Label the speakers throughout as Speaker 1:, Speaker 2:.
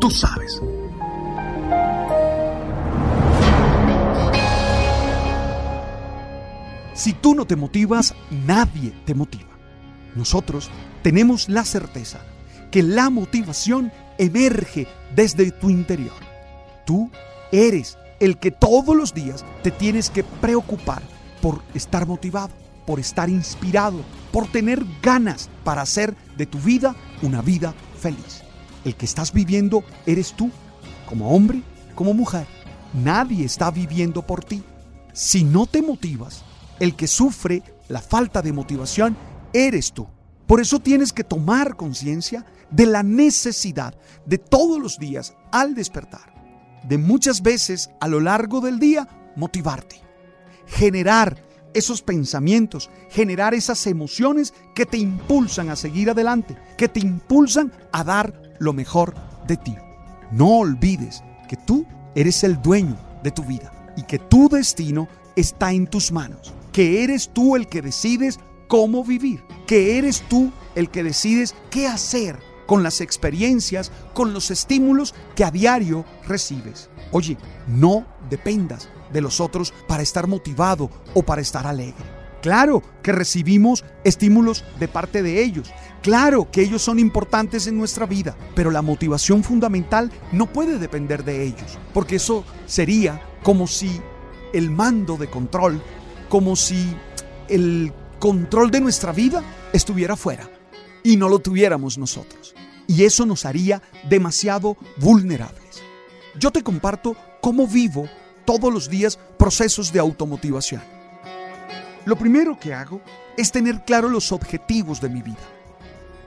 Speaker 1: Tú sabes. Si tú no te motivas, nadie te motiva. Nosotros tenemos la certeza que la motivación emerge desde tu interior. Tú eres el que todos los días te tienes que preocupar por estar motivado, por estar inspirado, por tener ganas para hacer de tu vida una vida feliz. El que estás viviendo eres tú, como hombre, como mujer. Nadie está viviendo por ti. Si no te motivas, el que sufre la falta de motivación eres tú. Por eso tienes que tomar conciencia de la necesidad de todos los días al despertar, de muchas veces a lo largo del día, motivarte, generar esos pensamientos, generar esas emociones que te impulsan a seguir adelante, que te impulsan a dar lo mejor de ti. No olvides que tú eres el dueño de tu vida y que tu destino está en tus manos que eres tú el que decides cómo vivir, que eres tú el que decides qué hacer con las experiencias, con los estímulos que a diario recibes. Oye, no dependas de los otros para estar motivado o para estar alegre. Claro que recibimos estímulos de parte de ellos. Claro que ellos son importantes en nuestra vida, pero la motivación fundamental no puede depender de ellos, porque eso sería como si el mando de control como si el control de nuestra vida estuviera fuera y no lo tuviéramos nosotros. Y eso nos haría demasiado vulnerables. Yo te comparto cómo vivo todos los días procesos de automotivación. Lo primero que hago es tener claro los objetivos de mi vida.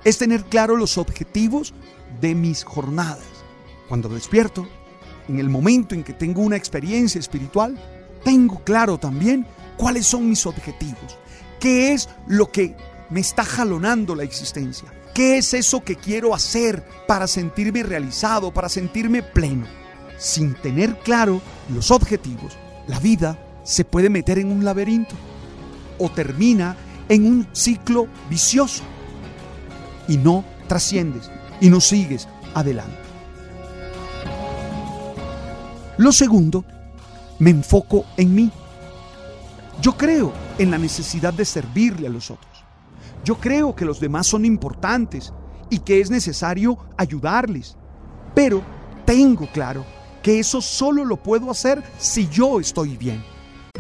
Speaker 1: Es tener claro los objetivos de mis jornadas. Cuando despierto, en el momento en que tengo una experiencia espiritual, tengo claro también cuáles son mis objetivos, qué es lo que me está jalonando la existencia, qué es eso que quiero hacer para sentirme realizado, para sentirme pleno. Sin tener claro los objetivos, la vida se puede meter en un laberinto o termina en un ciclo vicioso y no trasciendes y no sigues adelante. Lo segundo, me enfoco en mí. Yo creo en la necesidad de servirle a los otros. Yo creo que los demás son importantes y que es necesario ayudarles. Pero tengo claro que eso solo lo puedo hacer si yo estoy bien.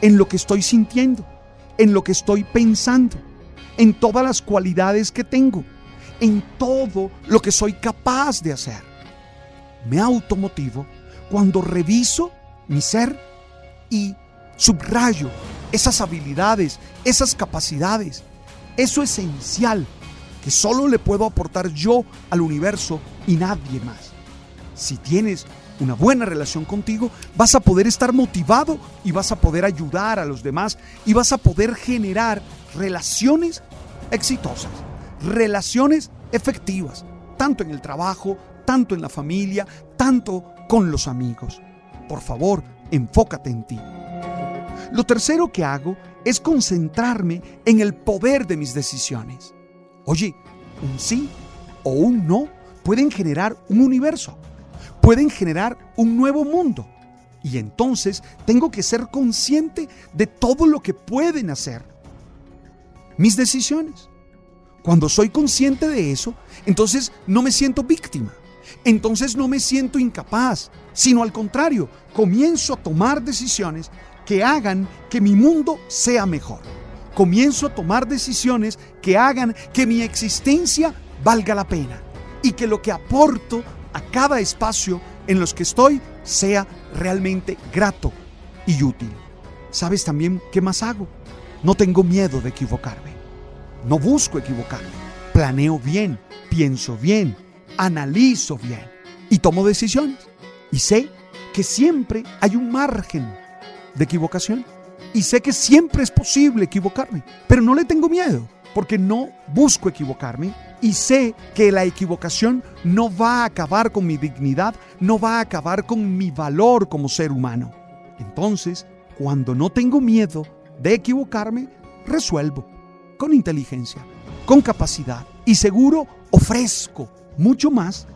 Speaker 1: en lo que estoy sintiendo en lo que estoy pensando, en todas las cualidades que tengo, en todo lo que soy capaz de hacer. Me automotivo cuando reviso mi ser y subrayo esas habilidades, esas capacidades, eso esencial que solo le puedo aportar yo al universo y nadie más. Si tienes una buena relación contigo, vas a poder estar motivado y vas a poder ayudar a los demás y vas a poder generar relaciones exitosas, relaciones efectivas, tanto en el trabajo, tanto en la familia, tanto con los amigos. Por favor, enfócate en ti. Lo tercero que hago es concentrarme en el poder de mis decisiones. Oye, un sí o un no pueden generar un universo, pueden generar un nuevo mundo. Y entonces tengo que ser consciente de todo lo que pueden hacer mis decisiones. Cuando soy consciente de eso, entonces no me siento víctima. Entonces no me siento incapaz, sino al contrario, comienzo a tomar decisiones que hagan que mi mundo sea mejor. Comienzo a tomar decisiones que hagan que mi existencia valga la pena y que lo que aporto a cada espacio en los que estoy sea realmente grato y útil. ¿Sabes también qué más hago? No tengo miedo de equivocarme. No busco equivocarme. Planeo bien, pienso bien, analizo bien y tomo decisiones. Y sé que siempre hay un margen de equivocación. Y sé que siempre es posible equivocarme. Pero no le tengo miedo porque no busco equivocarme y sé que la equivocación no va a acabar con mi dignidad, no va a acabar con mi valor como ser humano. Entonces, cuando no tengo miedo de equivocarme, resuelvo con inteligencia, con capacidad y seguro ofrezco mucho más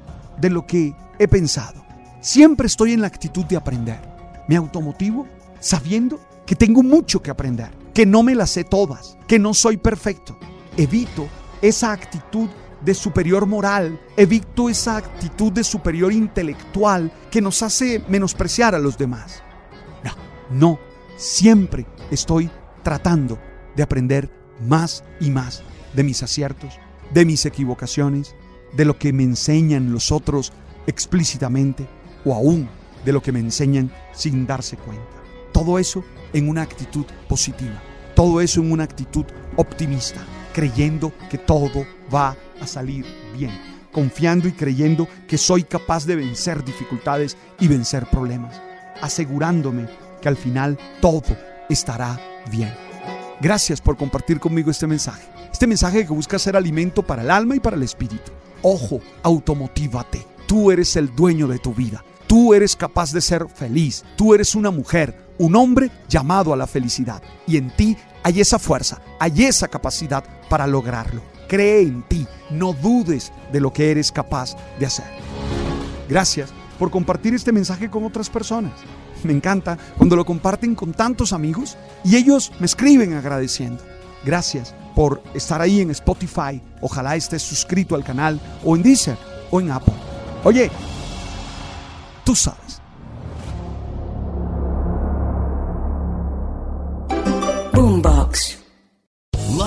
Speaker 1: de lo que he pensado. Siempre estoy en la actitud de aprender. Me automotivo sabiendo que tengo mucho que aprender, que no me las sé todas, que no soy perfecto. Evito esa actitud de superior moral, evito esa actitud de superior intelectual que nos hace menospreciar a los demás. No, no, siempre estoy tratando de aprender más y más de mis aciertos, de mis equivocaciones, de lo que me enseñan los otros explícitamente o aún de lo que me enseñan sin darse cuenta. Todo eso en una actitud positiva, todo eso en una actitud optimista, creyendo que todo va a salir bien, confiando y creyendo que soy capaz de vencer dificultades y vencer problemas, asegurándome que al final todo estará bien. Gracias por compartir conmigo este mensaje. Este mensaje que busca ser alimento para el alma y para el espíritu. Ojo, automotívate. Tú eres el dueño de tu vida. Tú eres capaz de ser feliz. Tú eres una mujer, un hombre llamado a la felicidad. Y en ti hay esa fuerza, hay esa capacidad para lograrlo. Cree en ti. No dudes de lo que eres capaz de hacer. Gracias por compartir este mensaje con otras personas. Me encanta cuando lo comparten con tantos amigos y ellos me escriben agradeciendo. Gracias por estar ahí en Spotify. Ojalá estés suscrito al canal o en Deezer o en Apple. Oye, tú sabes.